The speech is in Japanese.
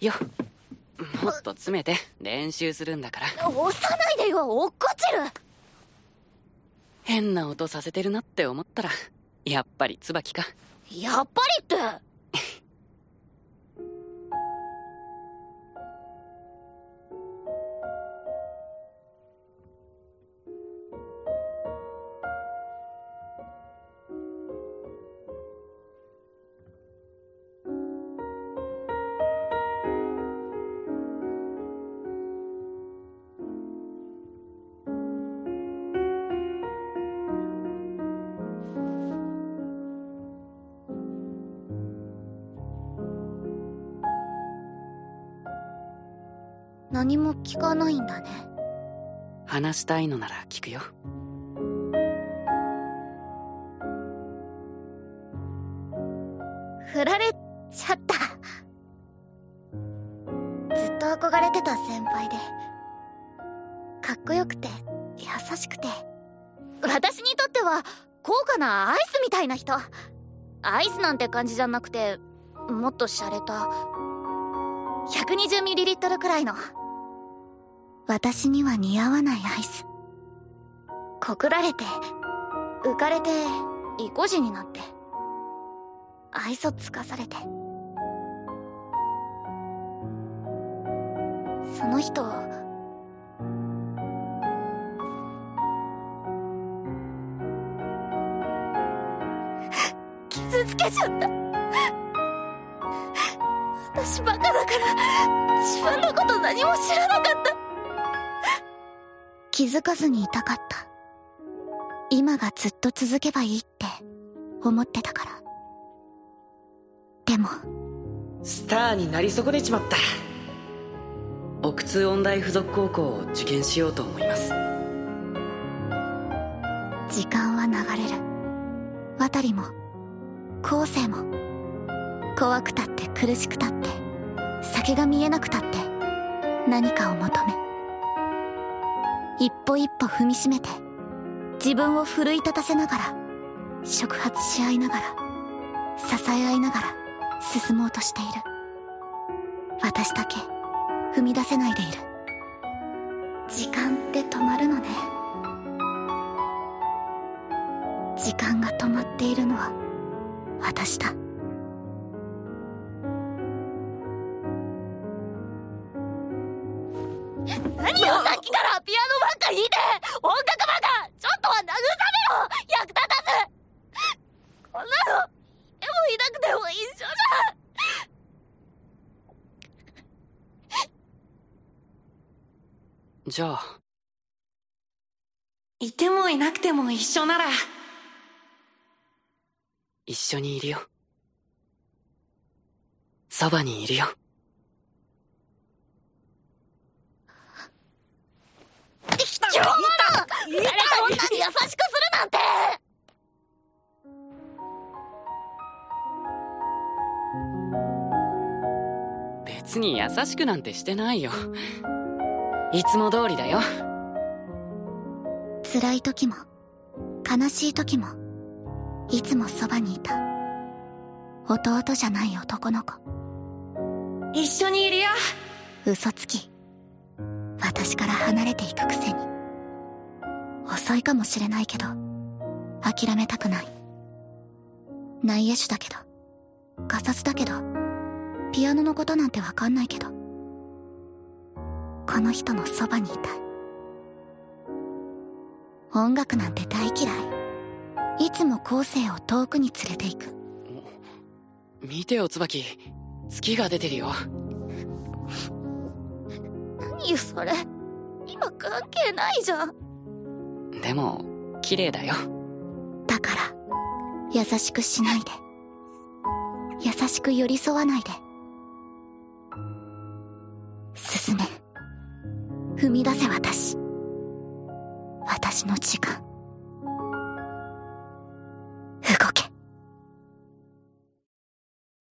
よ。もっと詰めて練習するんだから。押さないでよ落っこちる。変な音させてるなって思ったらやっぱり椿か。やっぱりって何も聞かないんだね。話したいのなら聞くよ。振られちゃった。ずっと憧れてた先輩で。かっこよくて優しくて。私にとっては高価なアイスみたいな人。アイスなんて感じじゃなくてもっと洒落た。120ml くらいの私には似合わないアイス。告られて浮かれて意固地になって愛想つかされて。その人傷つけちゃった。私バカだから自分のこと何も知らなかった。気づかずにいたかった。今がずっと続けばいいって思ってたから。でも。スターになり損ねちまった。奥通音大附属高校を受験しようと思います。時間は流れる。渡りも後世も怖くたって苦しくたって先が見えなくたって何かを求め一歩一歩踏みしめて自分を奮い立たせながら触発し合いながら支え合いながら進もうとしている。私だけ踏み出せないでいる。時間って止まるのね。時間が止まっているのは私だ。じゃあ。いてもいなくても一緒なら。一緒にいるよ。そばにいるよ。卑怯者誰か女に優しくするなんて。別に優しくなんてしてないよいつも通りだよ。辛い時も悲しい時もいつもそばにいた。弟じゃない男の子。一緒にいるよ。嘘つき。私から離れていくくせに。遅いかもしれないけど諦めたくない。内野手だけどガサツだけどピアノのことなんてわかんないけどこの人のそばにいたい。音楽なんて大嫌い。いつも後世を遠くに連れていく。見てよ椿。月が出てるよ。何それ。今関係ないじゃん。でも綺麗だよ。だから優しくしないで。優しく寄り添わないで。進め踏み出せ私。私の時間。